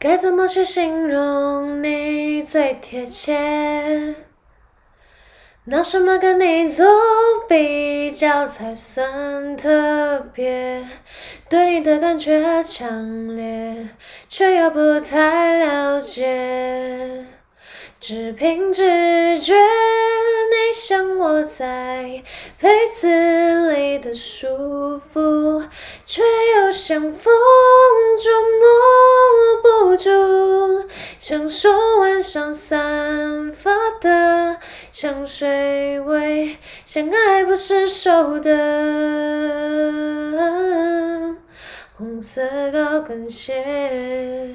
该怎么去形容你最贴切？拿什么跟你做比较才算特别？对你的感觉强烈，却又不太了解。只凭直觉，你像窝在被子里的舒服，却又像风捉，像手腕上散发的香水味，像爱不释手的红色高跟鞋。